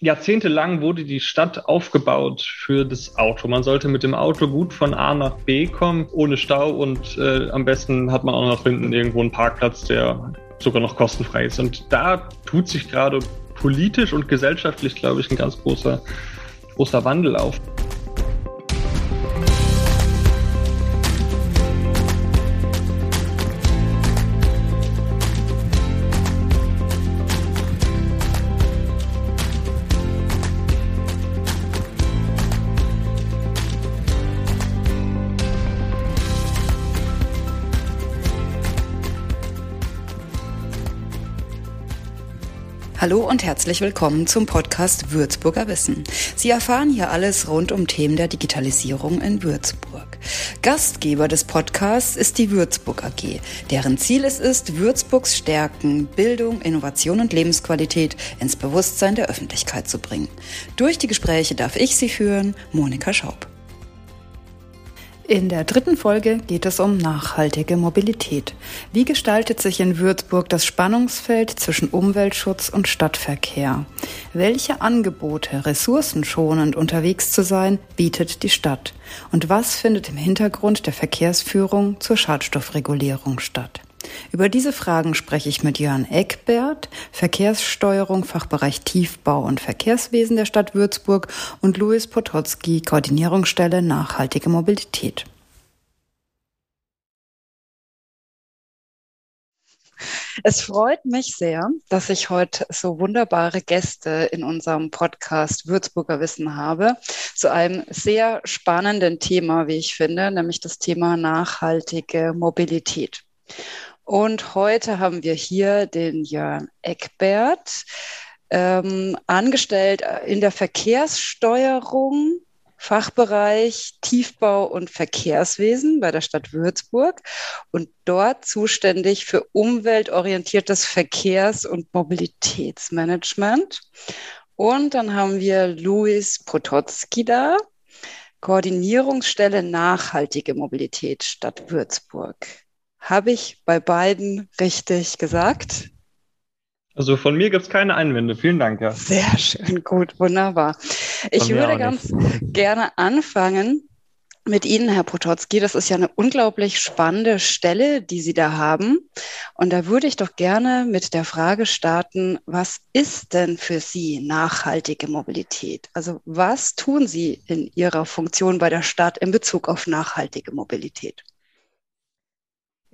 Jahrzehntelang wurde die Stadt aufgebaut für das Auto. Man sollte mit dem Auto gut von A nach B kommen, ohne Stau und äh, am besten hat man auch noch hinten irgendwo einen Parkplatz, der sogar noch kostenfrei ist. Und da tut sich gerade politisch und gesellschaftlich, glaube ich, ein ganz großer, großer Wandel auf. Hallo und herzlich willkommen zum Podcast Würzburger Wissen. Sie erfahren hier alles rund um Themen der Digitalisierung in Würzburg. Gastgeber des Podcasts ist die Würzburg AG, deren Ziel es ist, Würzburgs Stärken, Bildung, Innovation und Lebensqualität ins Bewusstsein der Öffentlichkeit zu bringen. Durch die Gespräche darf ich Sie führen, Monika Schaub. In der dritten Folge geht es um nachhaltige Mobilität. Wie gestaltet sich in Würzburg das Spannungsfeld zwischen Umweltschutz und Stadtverkehr? Welche Angebote, ressourcenschonend unterwegs zu sein, bietet die Stadt? Und was findet im Hintergrund der Verkehrsführung zur Schadstoffregulierung statt? Über diese Fragen spreche ich mit Jörn Eckbert, Verkehrssteuerung, Fachbereich Tiefbau und Verkehrswesen der Stadt Würzburg und Louis Potocki, Koordinierungsstelle Nachhaltige Mobilität. Es freut mich sehr, dass ich heute so wunderbare Gäste in unserem Podcast Würzburger Wissen habe zu einem sehr spannenden Thema, wie ich finde, nämlich das Thema nachhaltige Mobilität. Und heute haben wir hier den Jörn Eckbert, ähm, angestellt in der Verkehrssteuerung, Fachbereich Tiefbau und Verkehrswesen bei der Stadt Würzburg und dort zuständig für umweltorientiertes Verkehrs- und Mobilitätsmanagement. Und dann haben wir Luis Potocki da, Koordinierungsstelle Nachhaltige Mobilität Stadt Würzburg. Habe ich bei beiden richtig gesagt? Also von mir gibt es keine Einwände. Vielen Dank. Ja. Sehr schön, gut, wunderbar. Ich würde ganz gerne anfangen mit Ihnen, Herr Potocki. Das ist ja eine unglaublich spannende Stelle, die Sie da haben. Und da würde ich doch gerne mit der Frage starten, was ist denn für Sie nachhaltige Mobilität? Also was tun Sie in Ihrer Funktion bei der Stadt in Bezug auf nachhaltige Mobilität?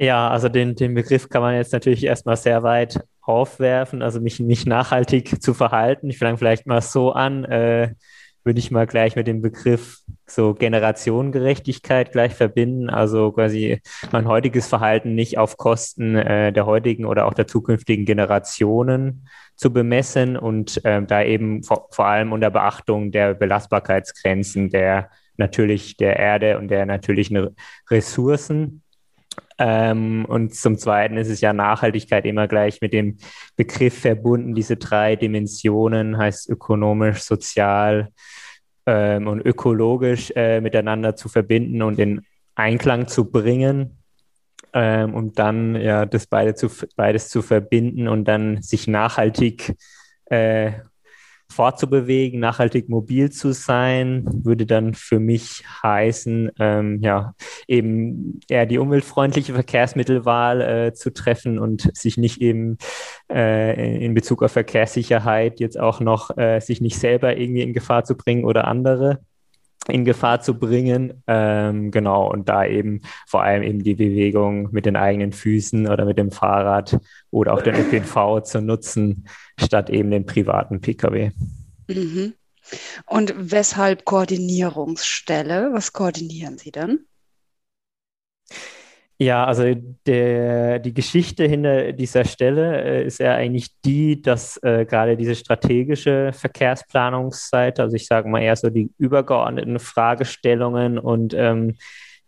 Ja, also den, den Begriff kann man jetzt natürlich erstmal sehr weit aufwerfen, also mich nicht nachhaltig zu verhalten. Ich fange vielleicht mal so an, äh, würde ich mal gleich mit dem Begriff so Generationengerechtigkeit gleich verbinden, also quasi mein heutiges Verhalten nicht auf Kosten äh, der heutigen oder auch der zukünftigen Generationen zu bemessen und äh, da eben vor, vor allem unter Beachtung der Belastbarkeitsgrenzen der natürlich der Erde und der natürlichen Ressourcen ähm, und zum Zweiten ist es ja Nachhaltigkeit immer gleich mit dem Begriff verbunden, diese drei Dimensionen, heißt ökonomisch, sozial ähm, und ökologisch äh, miteinander zu verbinden und in Einklang zu bringen. Ähm, um dann ja das beide zu, beides zu verbinden und dann sich nachhaltig äh, fortzubewegen, nachhaltig mobil zu sein, würde dann für mich heißen, ähm, ja, eben eher die umweltfreundliche Verkehrsmittelwahl äh, zu treffen und sich nicht eben äh, in Bezug auf Verkehrssicherheit jetzt auch noch äh, sich nicht selber irgendwie in Gefahr zu bringen oder andere in Gefahr zu bringen. Ähm, genau, und da eben vor allem eben die Bewegung mit den eigenen Füßen oder mit dem Fahrrad oder auch den ÖPNV zu nutzen, statt eben den privaten Pkw. Mhm. Und weshalb Koordinierungsstelle? Was koordinieren Sie denn? Ja, also der, die Geschichte hinter dieser Stelle äh, ist ja eigentlich die, dass äh, gerade diese strategische Verkehrsplanungsseite, also ich sage mal eher so die übergeordneten Fragestellungen und ähm,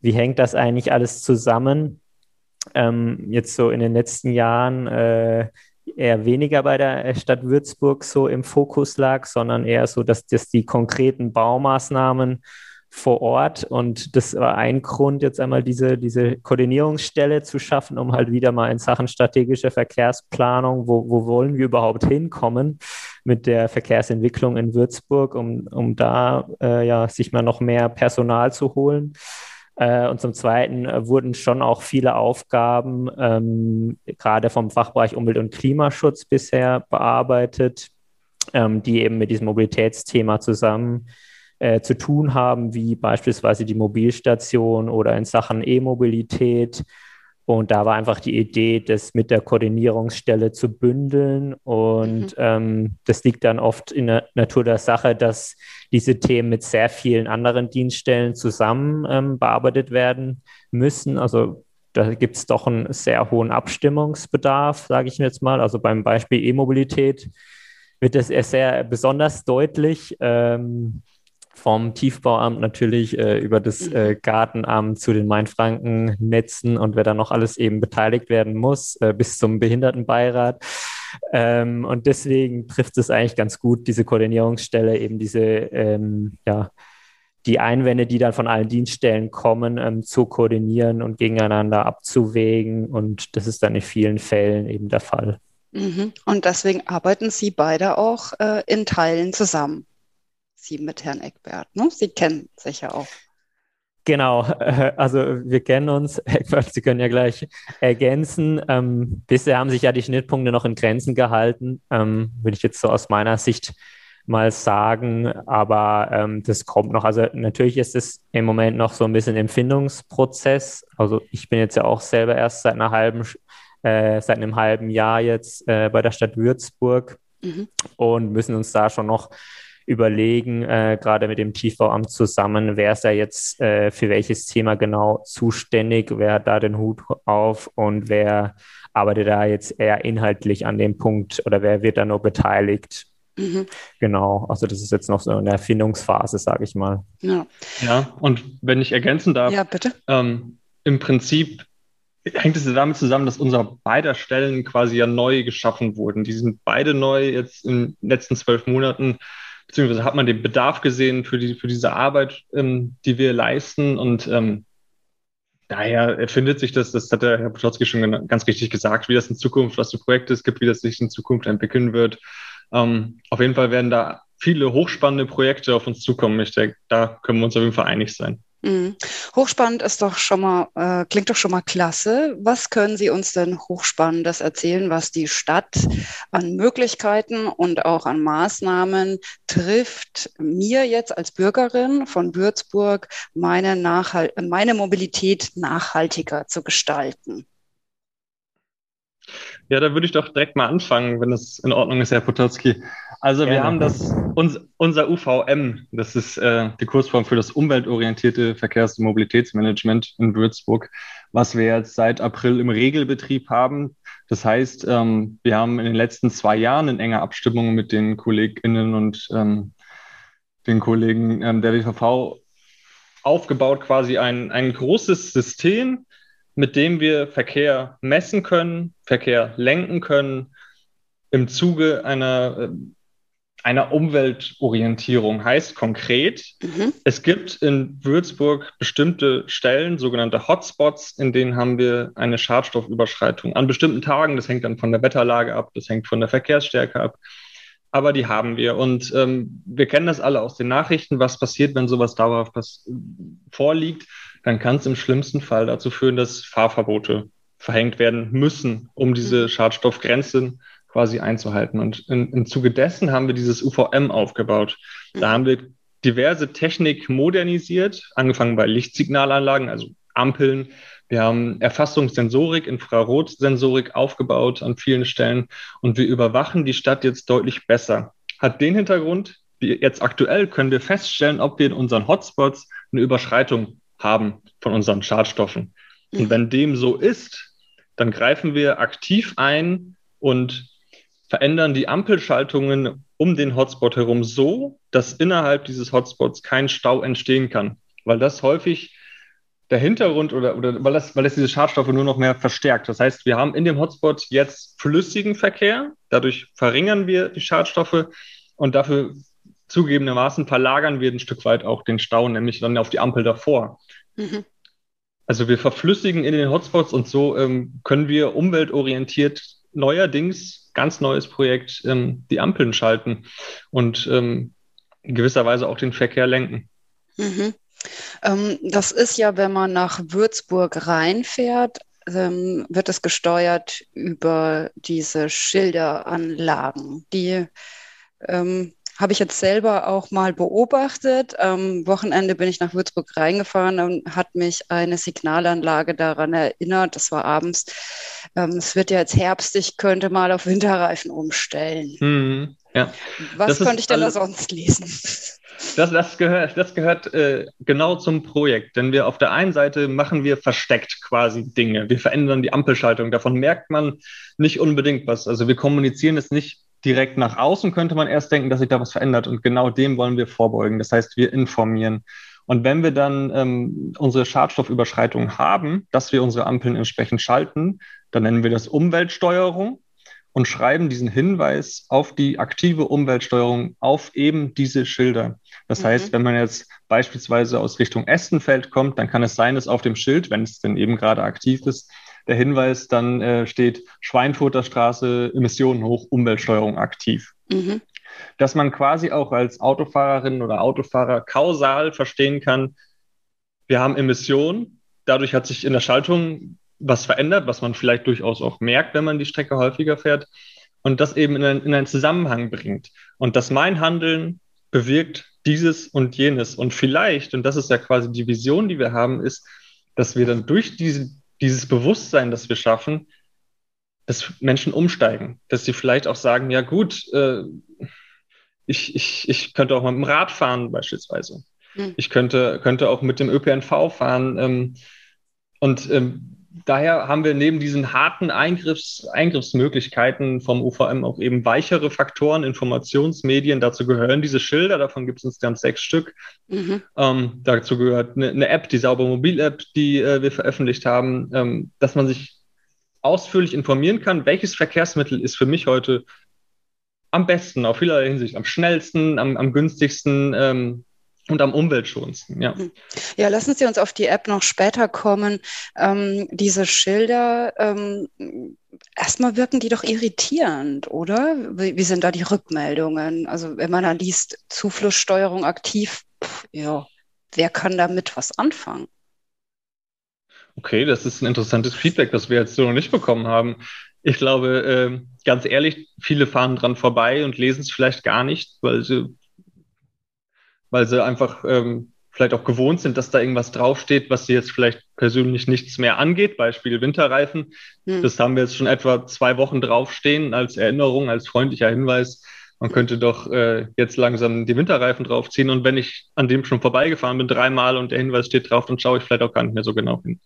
wie hängt das eigentlich alles zusammen, ähm, jetzt so in den letzten Jahren äh, eher weniger bei der Stadt Würzburg so im Fokus lag, sondern eher so, dass, dass die konkreten Baumaßnahmen vor Ort. Und das war ein Grund, jetzt einmal diese, diese Koordinierungsstelle zu schaffen, um halt wieder mal in Sachen strategische Verkehrsplanung, wo, wo wollen wir überhaupt hinkommen, mit der Verkehrsentwicklung in Würzburg, um, um da äh, ja, sich mal noch mehr Personal zu holen. Äh, und zum Zweiten äh, wurden schon auch viele Aufgaben ähm, gerade vom Fachbereich Umwelt- und Klimaschutz bisher bearbeitet, ähm, die eben mit diesem Mobilitätsthema zusammen äh, zu tun haben, wie beispielsweise die Mobilstation oder in Sachen E-Mobilität und da war einfach die Idee, das mit der Koordinierungsstelle zu bündeln. Und mhm. ähm, das liegt dann oft in der Natur der Sache, dass diese Themen mit sehr vielen anderen Dienststellen zusammen ähm, bearbeitet werden müssen. Also da gibt es doch einen sehr hohen Abstimmungsbedarf, sage ich jetzt mal. Also beim Beispiel E-Mobilität wird das sehr besonders deutlich. Ähm, vom Tiefbauamt natürlich äh, über das mhm. äh, Gartenamt zu den Mainfranken-Netzen und wer da noch alles eben beteiligt werden muss, äh, bis zum Behindertenbeirat. Ähm, und deswegen trifft es eigentlich ganz gut, diese Koordinierungsstelle, eben diese, ähm, ja, die Einwände, die dann von allen Dienststellen kommen, ähm, zu koordinieren und gegeneinander abzuwägen. Und das ist dann in vielen Fällen eben der Fall. Mhm. Und deswegen arbeiten Sie beide auch äh, in Teilen zusammen. Sie mit Herrn Eckbert. Ne? Sie kennen sich ja auch. Genau, also wir kennen uns. Eckbert, Sie können ja gleich ergänzen. Ähm, bisher haben sich ja die Schnittpunkte noch in Grenzen gehalten, ähm, würde ich jetzt so aus meiner Sicht mal sagen. Aber ähm, das kommt noch. Also natürlich ist es im Moment noch so ein bisschen Empfindungsprozess. Also ich bin jetzt ja auch selber erst seit einer halben, äh, seit einem halben Jahr jetzt äh, bei der Stadt Würzburg mhm. und müssen uns da schon noch überlegen, äh, gerade mit dem TV-Amt zusammen, wer ist da jetzt äh, für welches Thema genau zuständig, wer hat da den Hut auf und wer arbeitet da jetzt eher inhaltlich an dem Punkt oder wer wird da nur beteiligt. Mhm. Genau, also das ist jetzt noch so eine Erfindungsphase, sage ich mal. Ja. ja, und wenn ich ergänzen darf, ja, bitte. Ähm, im Prinzip hängt es ja damit zusammen, dass unsere beider Stellen quasi ja neu geschaffen wurden. Die sind beide neu jetzt in den letzten zwölf Monaten beziehungsweise hat man den Bedarf gesehen für, die, für diese Arbeit, ähm, die wir leisten und ähm, daher erfindet sich das, das hat der Herr Pototzki schon ganz richtig gesagt, wie das in Zukunft, was für Projekte es gibt, wie das sich in Zukunft entwickeln wird. Ähm, auf jeden Fall werden da viele hochspannende Projekte auf uns zukommen. Ich denke, da können wir uns auf jeden Fall einig sein. Mhm. Hochspannend ist doch schon mal, äh, klingt doch schon mal klasse. Was können Sie uns denn Hochspannendes erzählen, was die Stadt an Möglichkeiten und auch an Maßnahmen trifft, mir jetzt als Bürgerin von Würzburg meine, Nachhalt meine Mobilität nachhaltiger zu gestalten? Ja, da würde ich doch direkt mal anfangen, wenn es in Ordnung ist, Herr Potocki. Also wir haben das, uns, unser UVM, das ist äh, die Kursform für das umweltorientierte Verkehrs- und Mobilitätsmanagement in Würzburg, was wir jetzt seit April im Regelbetrieb haben. Das heißt, ähm, wir haben in den letzten zwei Jahren in enger Abstimmung mit den KollegInnen und ähm, den Kollegen ähm, der WVV aufgebaut, quasi ein, ein großes System, mit dem wir Verkehr messen können, Verkehr lenken können, im Zuge einer, äh, einer Umweltorientierung. Heißt konkret, mhm. es gibt in Würzburg bestimmte Stellen, sogenannte Hotspots, in denen haben wir eine Schadstoffüberschreitung. An bestimmten Tagen, das hängt dann von der Wetterlage ab, das hängt von der Verkehrsstärke ab. Aber die haben wir. Und ähm, wir kennen das alle aus den Nachrichten, was passiert, wenn sowas dauerhaft vorliegt dann kann es im schlimmsten Fall dazu führen, dass Fahrverbote verhängt werden müssen, um diese mhm. Schadstoffgrenzen quasi einzuhalten. Und in, im Zuge dessen haben wir dieses UVM aufgebaut. Da haben wir diverse Technik modernisiert, angefangen bei Lichtsignalanlagen, also Ampeln. Wir haben Erfassungssensorik, Infrarotsensorik aufgebaut an vielen Stellen und wir überwachen die Stadt jetzt deutlich besser. Hat den Hintergrund, jetzt aktuell können wir feststellen, ob wir in unseren Hotspots eine Überschreitung haben von unseren Schadstoffen. Und wenn dem so ist, dann greifen wir aktiv ein und verändern die Ampelschaltungen um den Hotspot herum so, dass innerhalb dieses Hotspots kein Stau entstehen kann, weil das häufig der Hintergrund oder, oder weil, das, weil das diese Schadstoffe nur noch mehr verstärkt. Das heißt, wir haben in dem Hotspot jetzt flüssigen Verkehr, dadurch verringern wir die Schadstoffe und dafür zugegebenermaßen verlagern wir ein Stück weit auch den Stau, nämlich dann auf die Ampel davor. Mhm. Also wir verflüssigen in den Hotspots und so ähm, können wir umweltorientiert neuerdings ganz neues Projekt, ähm, die Ampeln schalten und ähm, in gewisser Weise auch den Verkehr lenken. Mhm. Ähm, das ist ja, wenn man nach Würzburg reinfährt, ähm, wird es gesteuert über diese Schilderanlagen. Die ähm, habe ich jetzt selber auch mal beobachtet. Am Wochenende bin ich nach Würzburg reingefahren und hat mich eine Signalanlage daran erinnert. Das war abends. Ähm, es wird ja jetzt Herbst, ich könnte mal auf Winterreifen umstellen. Mhm, ja. Was das könnte ich denn da sonst lesen? Das, das gehört, das gehört äh, genau zum Projekt, denn wir auf der einen Seite machen wir versteckt quasi Dinge. Wir verändern die Ampelschaltung. Davon merkt man nicht unbedingt was. Also wir kommunizieren es nicht direkt nach außen, könnte man erst denken, dass sich da was verändert. Und genau dem wollen wir vorbeugen. Das heißt, wir informieren. Und wenn wir dann ähm, unsere Schadstoffüberschreitung haben, dass wir unsere Ampeln entsprechend schalten, dann nennen wir das Umweltsteuerung und schreiben diesen Hinweis auf die aktive Umweltsteuerung auf eben diese Schilder. Das mhm. heißt, wenn man jetzt beispielsweise aus Richtung Estenfeld kommt, dann kann es sein, dass auf dem Schild, wenn es denn eben gerade aktiv ist, der Hinweis dann äh, steht Schweinfurter Straße, Emissionen hoch, Umweltsteuerung aktiv. Mhm. Dass man quasi auch als Autofahrerin oder Autofahrer kausal verstehen kann, wir haben Emissionen, dadurch hat sich in der Schaltung was verändert, was man vielleicht durchaus auch merkt, wenn man die Strecke häufiger fährt und das eben in, ein, in einen Zusammenhang bringt. Und dass mein Handeln bewirkt dieses und jenes. Und vielleicht, und das ist ja quasi die Vision, die wir haben, ist, dass wir dann durch diese, dieses Bewusstsein, das wir schaffen, dass Menschen umsteigen, dass sie vielleicht auch sagen, ja gut, äh, ich, ich, ich könnte auch mit dem Rad fahren beispielsweise. Hm. Ich könnte, könnte auch mit dem ÖPNV fahren. Ähm, und ähm, daher haben wir neben diesen harten Eingriffs, Eingriffsmöglichkeiten vom UVM auch eben weichere Faktoren, Informationsmedien. Dazu gehören diese Schilder, davon gibt es insgesamt sechs Stück. Mhm. Ähm, dazu gehört eine, eine, App, die Sauber Mobil-App, die äh, wir veröffentlicht haben, ähm, dass man sich ausführlich informieren kann, welches Verkehrsmittel ist für mich heute am besten, auf vielerlei Hinsicht, am schnellsten, am, am günstigsten. Ähm, und am umweltschonendsten, ja. Hm. Ja, lassen Sie uns auf die App noch später kommen. Ähm, diese Schilder, ähm, erstmal wirken die doch irritierend, oder? Wie, wie, sind da die Rückmeldungen? Also wenn man da liest, Zuflusssteuerung aktiv, pff, ja, wer kann damit was anfangen? Okay, das ist ein interessantes Feedback, das wir jetzt so noch nicht bekommen haben. Ich glaube, äh, ganz ehrlich, viele fahren dran vorbei und lesen es vielleicht gar nicht, weil sie weil sie einfach ähm, vielleicht auch gewohnt sind, dass da irgendwas draufsteht, was sie jetzt vielleicht persönlich nichts mehr angeht. Beispiel Winterreifen. Hm. Das haben wir jetzt schon etwa zwei Wochen draufstehen als Erinnerung, als freundlicher Hinweis. Man könnte doch äh, jetzt langsam die Winterreifen draufziehen. Und wenn ich an dem schon vorbeigefahren bin, dreimal und der Hinweis steht drauf, dann schaue ich vielleicht auch gar nicht mehr so genau hin.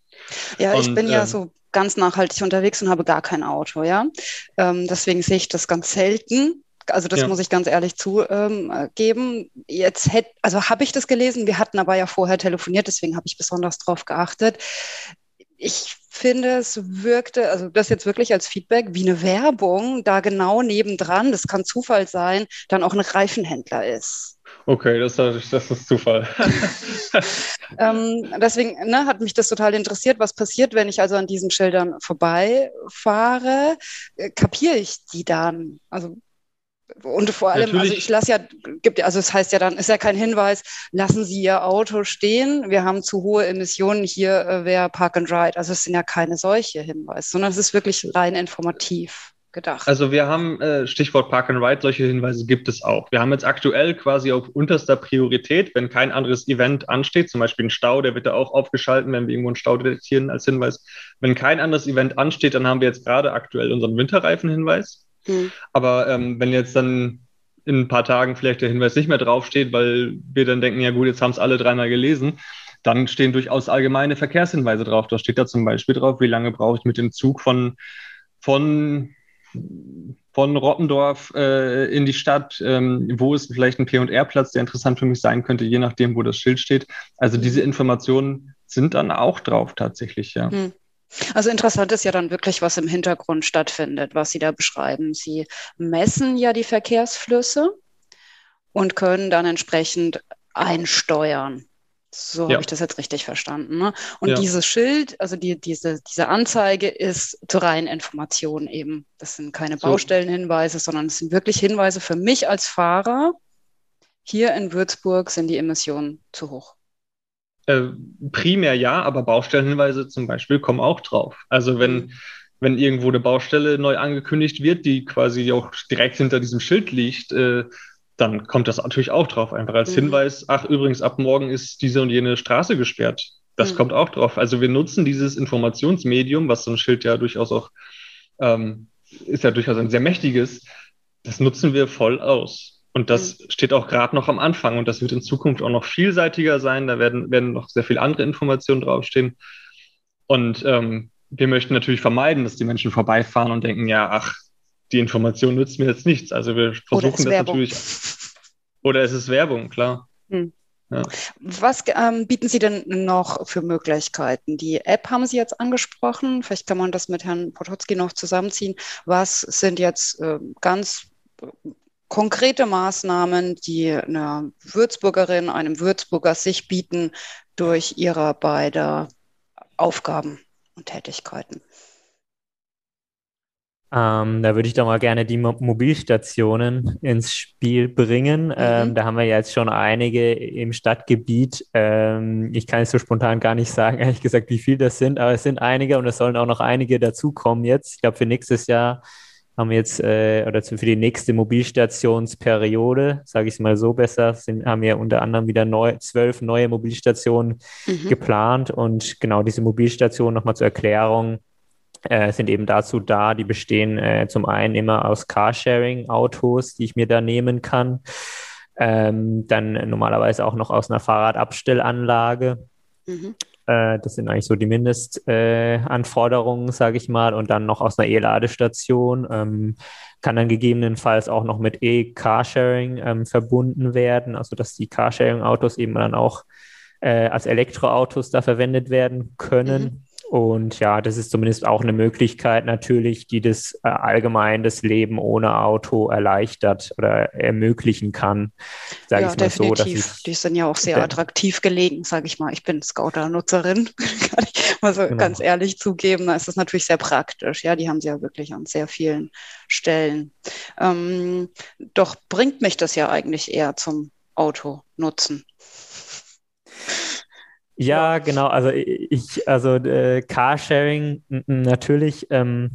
Ja, und, ich bin ähm, ja so ganz nachhaltig unterwegs und habe gar kein Auto, ja. Ähm, deswegen sehe ich das ganz selten. Also das ja. muss ich ganz ehrlich zugeben. Jetzt hätte, also habe ich das gelesen. Wir hatten aber ja vorher telefoniert, deswegen habe ich besonders darauf geachtet. Ich finde, es wirkte, also das jetzt wirklich als Feedback, wie eine Werbung, da genau nebendran, das kann Zufall sein, dann auch ein Reifenhändler ist. Okay, das, das ist Zufall. ähm, deswegen ne, hat mich das total interessiert, was passiert, wenn ich also an diesen Schildern vorbeifahre. Äh, kapiere ich die dann? Also und vor allem, also Natürlich. also ich lasse ja, gibt, also es das heißt ja dann, ist ja kein Hinweis, lassen Sie Ihr Auto stehen, wir haben zu hohe Emissionen, hier äh, wäre Park and Ride. Also es sind ja keine solche Hinweise, sondern es ist wirklich rein informativ gedacht. Also wir haben, äh, Stichwort Park and Ride, solche Hinweise gibt es auch. Wir haben jetzt aktuell quasi auf unterster Priorität, wenn kein anderes Event ansteht, zum Beispiel ein Stau, der wird da auch aufgeschalten, wenn wir irgendwo einen Stau detektieren als Hinweis. Wenn kein anderes Event ansteht, dann haben wir jetzt gerade aktuell unseren Winterreifen-Hinweis. Mhm. Aber ähm, wenn jetzt dann in ein paar Tagen vielleicht der Hinweis nicht mehr draufsteht, weil wir dann denken, ja gut, jetzt haben es alle dreimal gelesen, dann stehen durchaus allgemeine Verkehrshinweise drauf. Da steht da zum Beispiel drauf, wie lange brauche ich mit dem Zug von, von, von Rottendorf äh, in die Stadt, ähm, wo ist vielleicht ein P&R-Platz, der interessant für mich sein könnte, je nachdem, wo das Schild steht. Also diese Informationen sind dann auch drauf tatsächlich, ja. Mhm. Also interessant ist ja dann wirklich, was im Hintergrund stattfindet, was Sie da beschreiben. Sie messen ja die Verkehrsflüsse und können dann entsprechend einsteuern. So ja. habe ich das jetzt richtig verstanden. Ne? Und ja. dieses Schild, also die, diese, diese Anzeige ist zur reinen Information eben. Das sind keine. Baustellenhinweise, sondern es sind wirklich Hinweise für mich als Fahrer. Hier in Würzburg sind die Emissionen zu hoch. Äh, primär ja, aber Baustellenhinweise zum Beispiel kommen auch drauf. Also wenn, mhm. wenn irgendwo eine Baustelle neu angekündigt wird, die quasi auch direkt hinter diesem Schild liegt, äh, dann kommt das natürlich auch drauf, einfach als mhm. Hinweis, ach übrigens, ab morgen ist diese und jene Straße gesperrt. Das mhm. kommt auch drauf. Also wir nutzen dieses Informationsmedium, was so ein Schild ja durchaus auch, ähm, ist ja durchaus ein sehr mächtiges, das nutzen wir voll aus. Und das mhm. steht auch gerade noch am Anfang und das wird in Zukunft auch noch vielseitiger sein. Da werden, werden noch sehr viele andere Informationen draufstehen. Und ähm, wir möchten natürlich vermeiden, dass die Menschen vorbeifahren und denken, ja, ach, die Information nützt mir jetzt nichts. Also wir versuchen das Werbung. natürlich. Oder es ist Werbung, klar. Hm. Ja. Was ähm, bieten Sie denn noch für Möglichkeiten? Die App haben Sie jetzt angesprochen. Vielleicht kann man das mit Herrn Potocki noch zusammenziehen. Was sind jetzt äh, ganz konkrete Maßnahmen, die einer Würzburgerin, einem Würzburger sich bieten durch ihre beide Aufgaben und Tätigkeiten? Ähm, da würde ich doch mal gerne die Mo Mobilstationen ins Spiel bringen. Mhm. Ähm, da haben wir jetzt schon einige im Stadtgebiet. Ähm, ich kann es so spontan gar nicht sagen, ehrlich gesagt, wie viel das sind, aber es sind einige und es sollen auch noch einige dazukommen jetzt. Ich glaube, für nächstes Jahr haben jetzt, äh, oder für die nächste Mobilstationsperiode, sage ich es mal so besser, sind, haben wir unter anderem wieder neu, zwölf neue Mobilstationen mhm. geplant. Und genau diese Mobilstationen nochmal zur Erklärung äh, sind eben dazu da, die bestehen äh, zum einen immer aus Carsharing-Autos, die ich mir da nehmen kann. Ähm, dann normalerweise auch noch aus einer Fahrradabstellanlage. Mhm. Äh, das sind eigentlich so die Mindestanforderungen, äh, sage ich mal. Und dann noch aus einer E-Ladestation. Ähm, kann dann gegebenenfalls auch noch mit E-Carsharing ähm, verbunden werden, also dass die Carsharing-Autos eben dann auch äh, als Elektroautos da verwendet werden können. Mhm. Und ja, das ist zumindest auch eine Möglichkeit natürlich, die das äh, allgemein das Leben ohne Auto erleichtert oder ermöglichen kann. Sag ja, ich mal definitiv. So, die sind ja auch sehr attraktiv gelegen, sage ich mal. Ich bin Scouter-Nutzerin, kann ich mal so genau. ganz ehrlich zugeben. Da ist das natürlich sehr praktisch. Ja, die haben sie ja wirklich an sehr vielen Stellen. Ähm, doch bringt mich das ja eigentlich eher zum Auto nutzen. Ja, genau. Also ich, also äh, Carsharing natürlich ähm,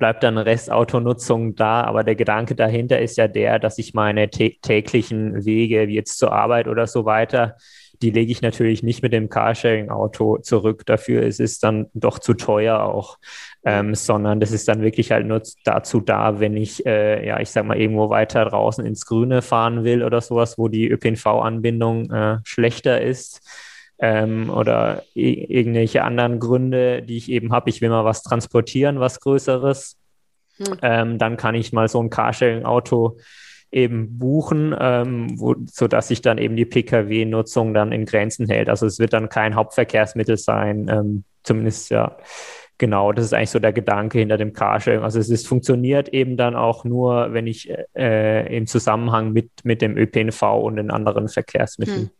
bleibt dann Restautonutzung da, aber der Gedanke dahinter ist ja der, dass ich meine täglichen Wege, wie jetzt zur Arbeit oder so weiter, die lege ich natürlich nicht mit dem Carsharing-Auto zurück. Dafür ist es dann doch zu teuer auch. Ähm, sondern das ist dann wirklich halt nur dazu da, wenn ich, äh, ja, ich sag mal, irgendwo weiter draußen ins Grüne fahren will oder sowas, wo die ÖPNV-Anbindung äh, schlechter ist ähm, oder irgendwelche anderen Gründe, die ich eben habe. Ich will mal was transportieren, was Größeres. Hm. Ähm, dann kann ich mal so ein Carsharing-Auto eben buchen, ähm, wo, sodass sich dann eben die Pkw-Nutzung dann in Grenzen hält. Also es wird dann kein Hauptverkehrsmittel sein, ähm, zumindest ja. Genau, das ist eigentlich so der Gedanke hinter dem Carsharing. Also es ist, funktioniert eben dann auch nur, wenn ich äh, im Zusammenhang mit, mit dem ÖPNV und den anderen Verkehrsmitteln. Hm.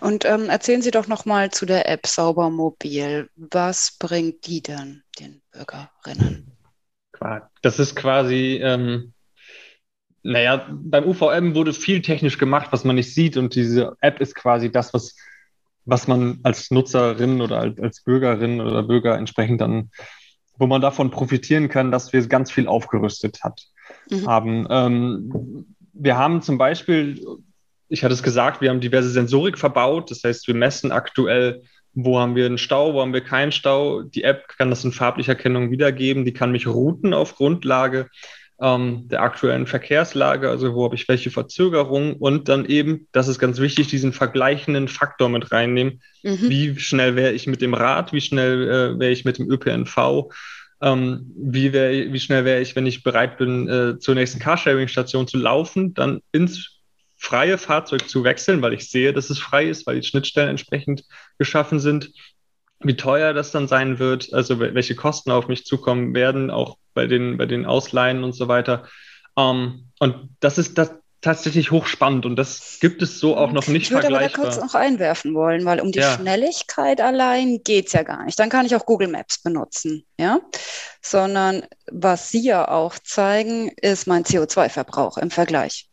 Und ähm, erzählen Sie doch nochmal zu der App Saubermobil. Was bringt die denn den Bürgerinnen? Das ist quasi, ähm, naja, beim UVM wurde viel technisch gemacht, was man nicht sieht. Und diese App ist quasi das, was, was man als Nutzerin oder als, als Bürgerin oder Bürger entsprechend dann, wo man davon profitieren kann, dass wir ganz viel aufgerüstet hat, mhm. haben. Ähm, wir haben zum Beispiel ich hatte es gesagt, wir haben diverse Sensorik verbaut. Das heißt, wir messen aktuell, wo haben wir einen Stau, wo haben wir keinen Stau. Die App kann das in farblicher Erkennung wiedergeben. Die kann mich routen auf Grundlage ähm, der aktuellen Verkehrslage, also wo habe ich welche Verzögerungen und dann eben, das ist ganz wichtig, diesen vergleichenden Faktor mit reinnehmen. Mhm. Wie schnell wäre ich mit dem Rad, wie schnell äh, wäre ich mit dem ÖPNV, ähm, wie, wär, wie schnell wäre ich, wenn ich bereit bin, äh, zur nächsten Carsharing-Station zu laufen, dann ins freie Fahrzeug zu wechseln, weil ich sehe, dass es frei ist, weil die Schnittstellen entsprechend geschaffen sind. Wie teuer das dann sein wird, also welche Kosten auf mich zukommen werden, auch bei den, bei den Ausleihen und so weiter. Um, ähm, und das ist das, tatsächlich hochspannend und das gibt es so auch noch nicht Ich würde aber da kurz noch einwerfen wollen, weil um die ja. Schnelligkeit allein geht es ja gar nicht. Dann kann ich auch Google Maps benutzen, ja. Sondern was Sie ja auch zeigen, ist mein CO2-Verbrauch im Vergleich.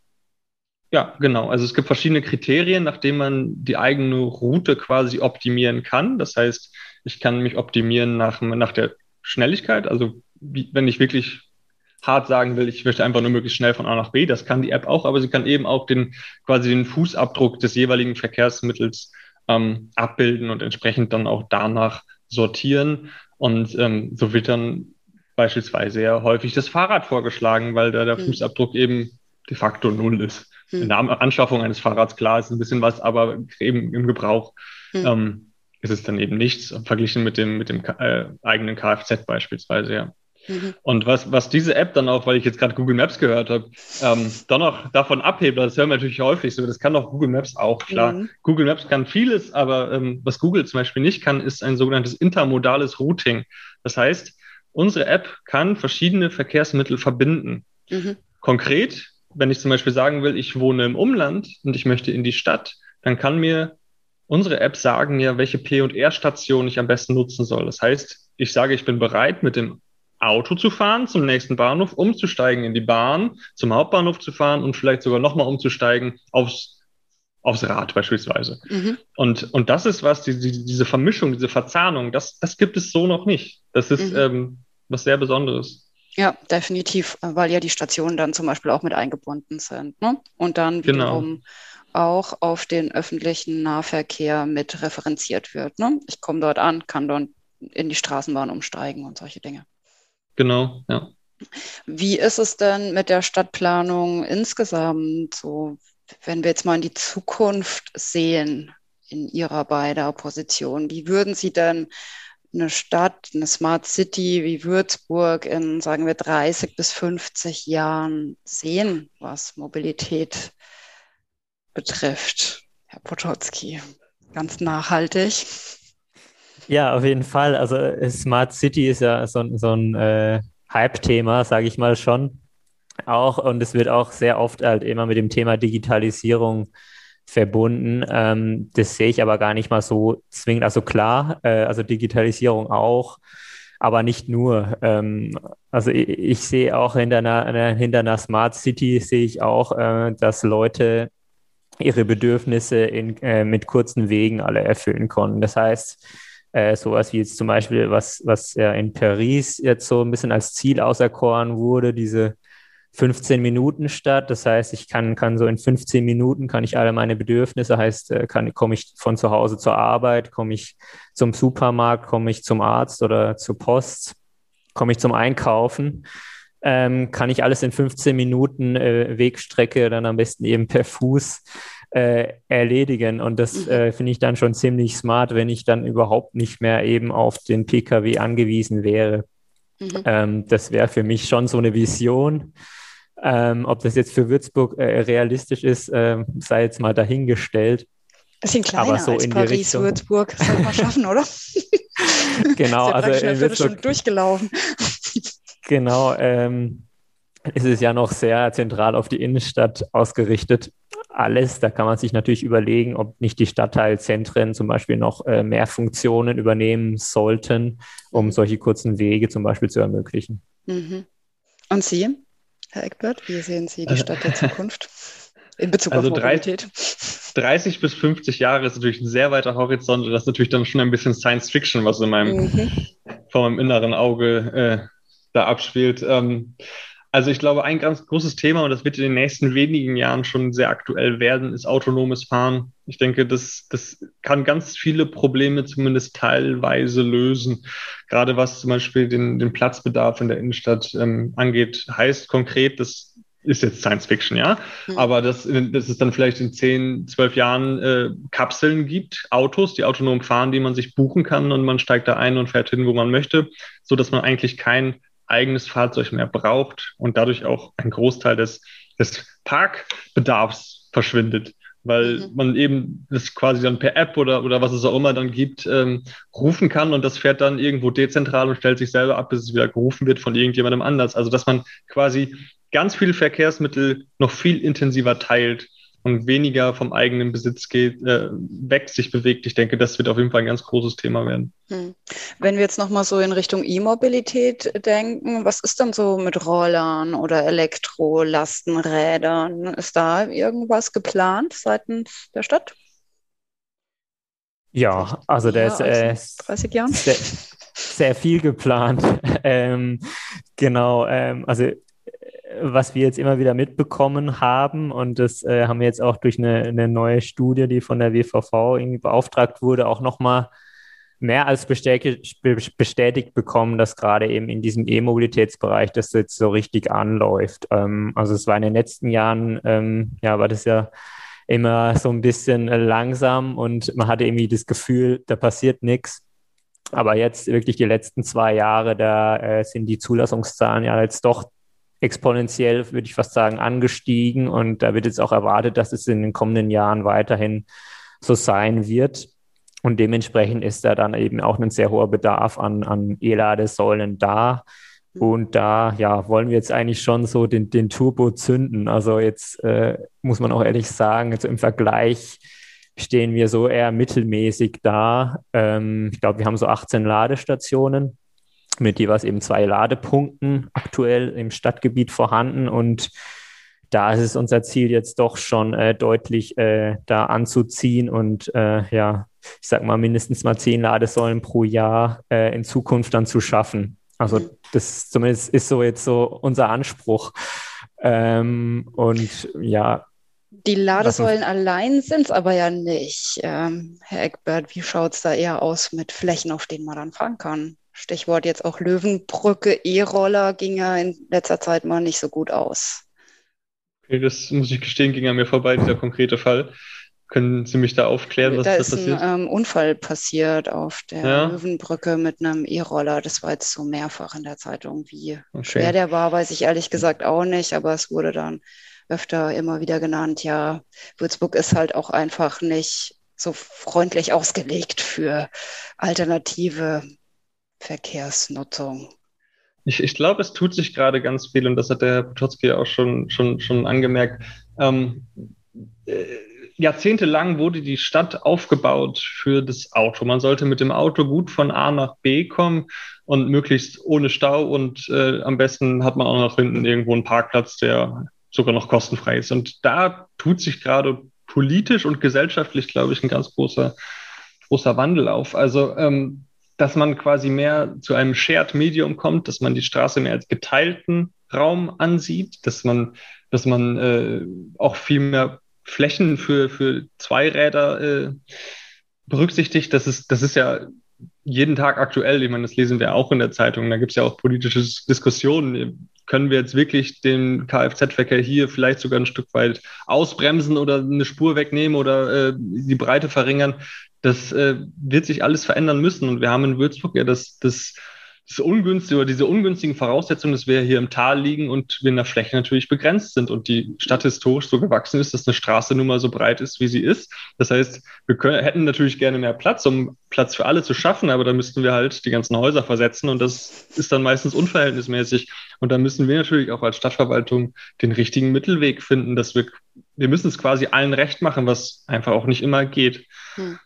Ja, genau. Also es gibt verschiedene Kriterien, nach denen man die eigene Route quasi optimieren kann. Das heißt, ich kann mich optimieren nach, nach der Schnelligkeit. Also wie, wenn ich wirklich hart sagen will, ich möchte einfach nur möglichst schnell von A nach B. Das kann die App auch, aber sie kann eben auch den quasi den Fußabdruck des jeweiligen Verkehrsmittels ähm, abbilden und entsprechend dann auch danach sortieren. Und ähm, so wird dann beispielsweise ja häufig das Fahrrad vorgeschlagen, weil da der mhm. Fußabdruck eben de facto null ist. Mhm. In der Anschaffung eines Fahrrads, klar, ist ein bisschen was, aber eben im Gebrauch mhm. ähm, ist es dann eben nichts, verglichen mit dem, mit dem äh, eigenen Kfz beispielsweise, ja. Mhm. Und was, was diese App dann auch, weil ich jetzt gerade Google Maps gehört habe, ähm, dann noch davon abhebt, das hören wir natürlich häufig so, das kann auch Google Maps auch, klar. Mhm. Google Maps kann vieles, aber ähm, was Google zum Beispiel nicht kann, ist ein sogenanntes intermodales Routing. Das heißt, unsere App kann verschiedene Verkehrsmittel verbinden. Mhm. Konkret, wenn ich zum Beispiel sagen will, ich wohne im Umland und ich möchte in die Stadt, dann kann mir unsere App sagen ja, welche P- und R-Station ich am besten nutzen soll. Das heißt, ich sage, ich bin bereit, mit dem Auto zu fahren zum nächsten Bahnhof, umzusteigen in die Bahn, zum Hauptbahnhof zu fahren und vielleicht sogar nochmal umzusteigen aufs, aufs Rad beispielsweise. Mhm. Und, und das ist was, die, die, diese Vermischung, diese Verzahnung, das, das gibt es so noch nicht. Das ist mhm. ähm, was sehr Besonderes. Ja, definitiv, weil ja die Stationen dann zum Beispiel auch mit eingebunden sind. Ne? Und dann genau. wiederum genau. auch auf den öffentlichen Nahverkehr mit referenziert wird. Ne? Ich komme dort an, kann dort in die Straßenbahn umsteigen und solche Dinge. Genau, ja. Wie ist es denn mit der Stadtplanung insgesamt? So, wenn wir jetzt mal in die Zukunft sehen, in Ihrer beider Position, wie würden Sie denn eine Stadt, eine Smart City wie Würzburg in, sagen wir, 30 bis 50 Jahren sehen, was Mobilität betrifft? Herr Potocki, ganz nachhaltig. Ja, auf jeden Fall. Also Smart City ist ja so, so ein äh, Hype-Thema, sage ich mal schon. Auch und es wird auch sehr oft halt immer mit dem Thema Digitalisierung verbunden. Ähm, das sehe ich aber gar nicht mal so zwingend. Also klar, äh, also Digitalisierung auch, aber nicht nur. Ähm, also ich, ich, sehe auch hinter einer, hinter einer Smart City sehe ich auch, äh, dass Leute ihre Bedürfnisse in, äh, mit kurzen Wegen alle erfüllen können. Das heißt, äh, sowas wie jetzt zum Beispiel, was, was ja in Paris jetzt so ein bisschen als Ziel auserkoren wurde, diese 15 Minuten Stadt. Das heißt, ich kann, kann so in 15 Minuten kann ich alle meine Bedürfnisse, heißt, äh, kann, komme ich von zu Hause zur Arbeit, komme ich zum Supermarkt, komme ich zum Arzt oder zur Post, komme ich zum Einkaufen. Ähm, kann ich alles in 15 Minuten äh, Wegstrecke dann am besten eben per Fuß äh, erledigen. Und das mhm. äh, finde ich dann schon ziemlich smart, wenn ich dann überhaupt nicht mehr eben auf den Pkw angewiesen wäre. Mhm. Ähm, das wäre für mich schon so eine Vision. Ähm, ob das jetzt für Würzburg äh, realistisch ist, äh, sei jetzt mal dahingestellt. Bisschen kleiner Aber so als in Paris, Richtung... Würzburg. Das sollte man schaffen, oder? genau, ja also in Würzburg durchgelaufen. genau, ähm, ist es ja noch sehr zentral auf die Innenstadt ausgerichtet. Alles, da kann man sich natürlich überlegen, ob nicht die Stadtteilzentren zum Beispiel noch äh, mehr Funktionen übernehmen sollten, um mhm. solche kurzen Wege zum Beispiel zu ermöglichen. Mhm. Und Sie? Herr Eckbert, wie sehen Sie die Stadt der Zukunft in Bezug also auf Mobilität? 30 bis 50 Jahre ist natürlich ein sehr weiter Horizont und das ist natürlich dann schon ein bisschen Science Fiction, was in meinem, mhm. vor meinem inneren Auge äh, da abspielt. Ähm, also ich glaube, ein ganz großes Thema, und das wird in den nächsten wenigen Jahren schon sehr aktuell werden, ist autonomes Fahren. Ich denke, das, das kann ganz viele Probleme zumindest teilweise lösen. Gerade was zum Beispiel den, den Platzbedarf in der Innenstadt ähm, angeht, heißt konkret, das ist jetzt Science Fiction, ja, mhm. aber dass, dass es dann vielleicht in zehn, zwölf Jahren äh, Kapseln gibt, Autos, die autonom fahren, die man sich buchen kann und man steigt da ein und fährt hin, wo man möchte, so dass man eigentlich kein eigenes Fahrzeug mehr braucht und dadurch auch ein Großteil des, des Parkbedarfs verschwindet, weil mhm. man eben das quasi dann per App oder, oder was es auch immer dann gibt, ähm, rufen kann und das fährt dann irgendwo dezentral und stellt sich selber ab, bis es wieder gerufen wird von irgendjemandem anders. Also dass man quasi ganz viele Verkehrsmittel noch viel intensiver teilt und weniger vom eigenen Besitz geht, äh, weg sich bewegt. Ich denke, das wird auf jeden Fall ein ganz großes Thema werden. Hm. Wenn wir jetzt nochmal so in Richtung E-Mobilität denken, was ist dann so mit Rollern oder Elektrolastenrädern? Ist da irgendwas geplant seitens der Stadt? Ja, also der ist äh, 30 Jahren. Sehr, sehr viel geplant. ähm, genau, ähm, also was wir jetzt immer wieder mitbekommen haben, und das äh, haben wir jetzt auch durch eine, eine, neue Studie, die von der WVV irgendwie beauftragt wurde, auch nochmal mehr als bestätigt, bestätigt bekommen, dass gerade eben in diesem E-Mobilitätsbereich das jetzt so richtig anläuft. Ähm, also es war in den letzten Jahren, ähm, ja, war das ja immer so ein bisschen langsam und man hatte irgendwie das Gefühl, da passiert nichts. Aber jetzt wirklich die letzten zwei Jahre, da äh, sind die Zulassungszahlen ja jetzt doch exponentiell, würde ich fast sagen, angestiegen. Und da wird jetzt auch erwartet, dass es in den kommenden Jahren weiterhin so sein wird. Und dementsprechend ist da dann eben auch ein sehr hoher Bedarf an, an E-Ladesäulen da. Und da ja, wollen wir jetzt eigentlich schon so den, den Turbo zünden. Also jetzt äh, muss man auch ehrlich sagen, also im Vergleich stehen wir so eher mittelmäßig da. Ähm, ich glaube, wir haben so 18 Ladestationen mit jeweils eben zwei Ladepunkten aktuell im Stadtgebiet vorhanden und da ist es unser Ziel jetzt doch schon äh, deutlich äh, da anzuziehen und äh, ja, ich sag mal mindestens mal zehn Ladesäulen pro Jahr äh, in Zukunft dann zu schaffen. Also das zumindest ist so jetzt so unser Anspruch. Ähm, und ja. Die Ladesäulen allein sind es aber ja nicht. Ähm, Herr Eckbert, wie schaut es da eher aus mit Flächen, auf denen man dann fahren kann? Stichwort jetzt auch Löwenbrücke, E-Roller ging ja in letzter Zeit mal nicht so gut aus. Okay, das muss ich gestehen, ging an mir vorbei, dieser konkrete Fall. Können Sie mich da aufklären, was da ist da passiert? Ist ein ähm, Unfall passiert auf der ja. Löwenbrücke mit einem E-Roller. Das war jetzt so mehrfach in der Zeitung. Wie okay. schwer der war, weiß ich ehrlich gesagt auch nicht, aber es wurde dann öfter immer wieder genannt. Ja, Würzburg ist halt auch einfach nicht so freundlich ausgelegt für alternative Verkehrsnutzung? Ich, ich glaube, es tut sich gerade ganz viel und das hat der Herr Potocki auch schon, schon, schon angemerkt. Ähm, äh, jahrzehntelang wurde die Stadt aufgebaut für das Auto. Man sollte mit dem Auto gut von A nach B kommen und möglichst ohne Stau und äh, am besten hat man auch noch hinten irgendwo einen Parkplatz, der sogar noch kostenfrei ist. Und da tut sich gerade politisch und gesellschaftlich, glaube ich, ein ganz großer, großer Wandel auf. Also ähm, dass man quasi mehr zu einem Shared Medium kommt, dass man die Straße mehr als geteilten Raum ansieht, dass man, dass man äh, auch viel mehr Flächen für, für Zweiräder äh, berücksichtigt. Das ist, das ist ja jeden Tag aktuell. Ich meine, das lesen wir auch in der Zeitung. Da gibt es ja auch politische Diskussionen. Können wir jetzt wirklich den Kfz-Verkehr hier vielleicht sogar ein Stück weit ausbremsen oder eine Spur wegnehmen oder äh, die Breite verringern? Das äh, wird sich alles verändern müssen. Und wir haben in Würzburg ja das, das, das ungünstige oder diese ungünstigen Voraussetzungen, dass wir hier im Tal liegen und wir in der Fläche natürlich begrenzt sind und die Stadt historisch so gewachsen ist, dass eine Straße nun mal so breit ist, wie sie ist. Das heißt, wir können, hätten natürlich gerne mehr Platz, um Platz für alle zu schaffen, aber da müssten wir halt die ganzen Häuser versetzen und das ist dann meistens unverhältnismäßig. Und da müssen wir natürlich auch als Stadtverwaltung den richtigen Mittelweg finden, dass wir, wir müssen es quasi allen recht machen, was einfach auch nicht immer geht. Hm.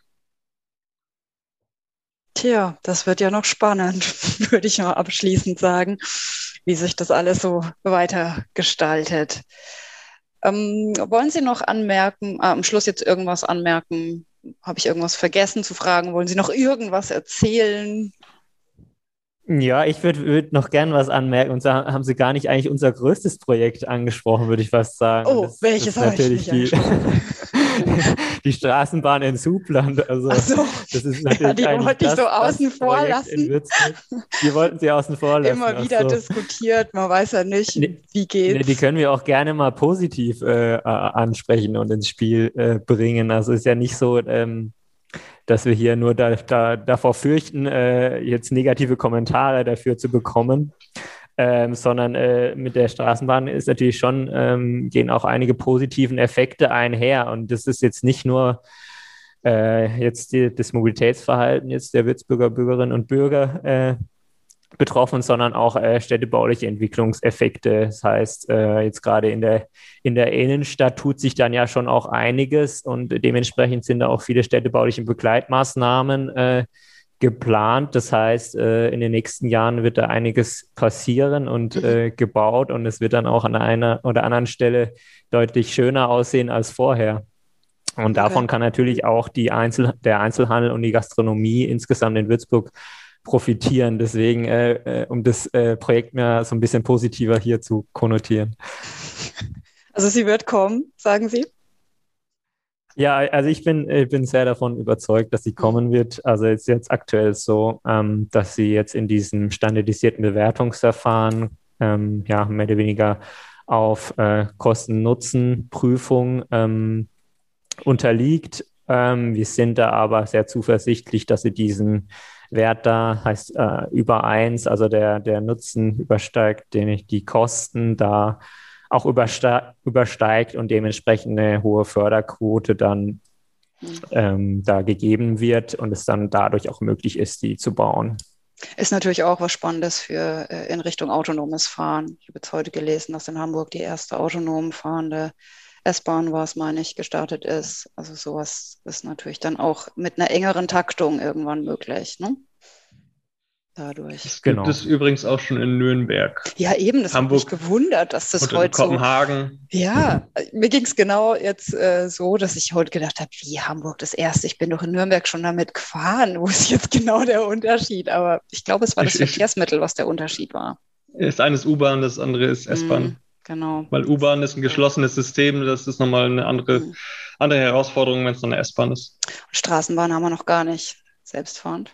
Tja, das wird ja noch spannend, würde ich mal abschließend sagen, wie sich das alles so weiter gestaltet. Ähm, wollen Sie noch anmerken, äh, am Schluss jetzt irgendwas anmerken? Habe ich irgendwas vergessen zu fragen? Wollen Sie noch irgendwas erzählen? Ja, ich würde würd noch gern was anmerken. Und zwar haben Sie gar nicht eigentlich unser größtes Projekt angesprochen, würde ich fast sagen. Oh, das, welches habe ich nicht die, die Straßenbahn in Subland. Also, so. das ist natürlich ja, die wollte ich so außen vor lassen. Die wollten Sie außen vor lassen. Immer wieder so. diskutiert, man weiß ja nicht, nee, wie geht's. Nee, die können wir auch gerne mal positiv äh, ansprechen und ins Spiel äh, bringen. Also ist ja nicht so, ähm, dass wir hier nur da, da, davor fürchten, äh, jetzt negative Kommentare dafür zu bekommen. Ähm, sondern äh, mit der Straßenbahn ist natürlich schon, ähm, gehen auch einige positiven Effekte einher. Und das ist jetzt nicht nur äh, jetzt die, das Mobilitätsverhalten jetzt der Würzburger Bürgerinnen und Bürger, äh, betroffen, sondern auch äh, städtebauliche Entwicklungseffekte. Das heißt, äh, jetzt gerade in der, in der Innenstadt tut sich dann ja schon auch einiges und dementsprechend sind da auch viele städtebauliche Begleitmaßnahmen äh, geplant. Das heißt, äh, in den nächsten Jahren wird da einiges passieren und äh, gebaut und es wird dann auch an einer oder anderen Stelle deutlich schöner aussehen als vorher. Und okay. davon kann natürlich auch die Einzel der Einzelhandel und die Gastronomie insgesamt in Würzburg profitieren. Deswegen, äh, äh, um das äh, Projekt mir so ein bisschen positiver hier zu konnotieren. Also sie wird kommen, sagen Sie? Ja, also ich bin, ich bin sehr davon überzeugt, dass sie kommen wird. Also es ist jetzt aktuell so, ähm, dass sie jetzt in diesem standardisierten Bewertungsverfahren ähm, ja mehr oder weniger auf äh, Kosten-Nutzen-Prüfung ähm, unterliegt. Ähm, wir sind da aber sehr zuversichtlich, dass sie diesen Wert da heißt äh, über eins, also der, der Nutzen übersteigt den, die Kosten da auch überste übersteigt und dementsprechend eine hohe Förderquote dann ähm, da gegeben wird und es dann dadurch auch möglich ist, die zu bauen. Ist natürlich auch was Spannendes für äh, in Richtung autonomes Fahren. Ich habe jetzt heute gelesen, dass in Hamburg die erste autonom fahrende S-Bahn war es, meine ich, gestartet ist. Also sowas ist natürlich dann auch mit einer engeren Taktung irgendwann möglich. Ne? Dadurch. Das genau. gibt es übrigens auch schon in Nürnberg. Ja, eben, das Hamburg hat mich gewundert, dass das heute Kopenhagen. So, ja, mir ging es genau jetzt äh, so, dass ich heute gedacht habe, wie Hamburg das erste, ich bin doch in Nürnberg schon damit gefahren. Wo ist jetzt genau der Unterschied? Aber ich glaube, es war das ich, Verkehrsmittel, was der Unterschied war. Das eine ist U-Bahn, das andere ist S-Bahn. Mm. Genau. Weil U-Bahn ist ein geschlossenes System, das ist nochmal eine andere, mhm. andere Herausforderung, wenn es noch eine S-Bahn ist. Straßenbahn haben wir noch gar nicht selbstfahrend.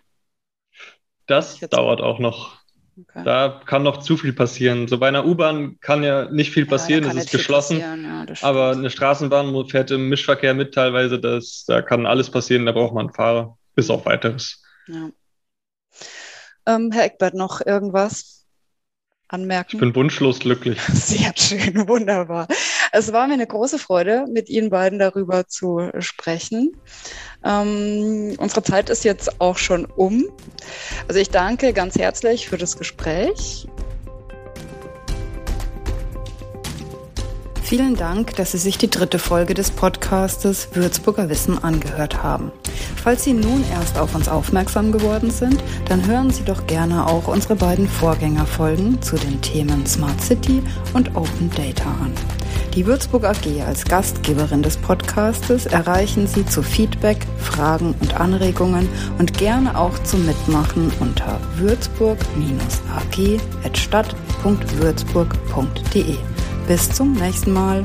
Das dauert auch noch. Okay. Da kann noch zu viel passieren. So bei einer U-Bahn kann ja nicht viel passieren, ja, es ist geschlossen. Ja, aber eine Straßenbahn fährt im Mischverkehr mit teilweise, das, da kann alles passieren, da braucht man einen Fahrer, bis auf weiteres. Ja. Ähm, Herr Eckbert, noch irgendwas? anmerken? Ich bin wunschlos glücklich. Sehr schön, wunderbar. Es war mir eine große Freude, mit Ihnen beiden darüber zu sprechen. Ähm, unsere Zeit ist jetzt auch schon um. Also ich danke ganz herzlich für das Gespräch Vielen Dank, dass Sie sich die dritte Folge des Podcastes Würzburger Wissen angehört haben. Falls Sie nun erst auf uns aufmerksam geworden sind, dann hören Sie doch gerne auch unsere beiden Vorgängerfolgen zu den Themen Smart City und Open Data an. Die Würzburg AG als Gastgeberin des Podcastes erreichen Sie zu Feedback, Fragen und Anregungen und gerne auch zum Mitmachen unter würzburg-ag.stadt.würzburg.de. Bis zum nächsten Mal.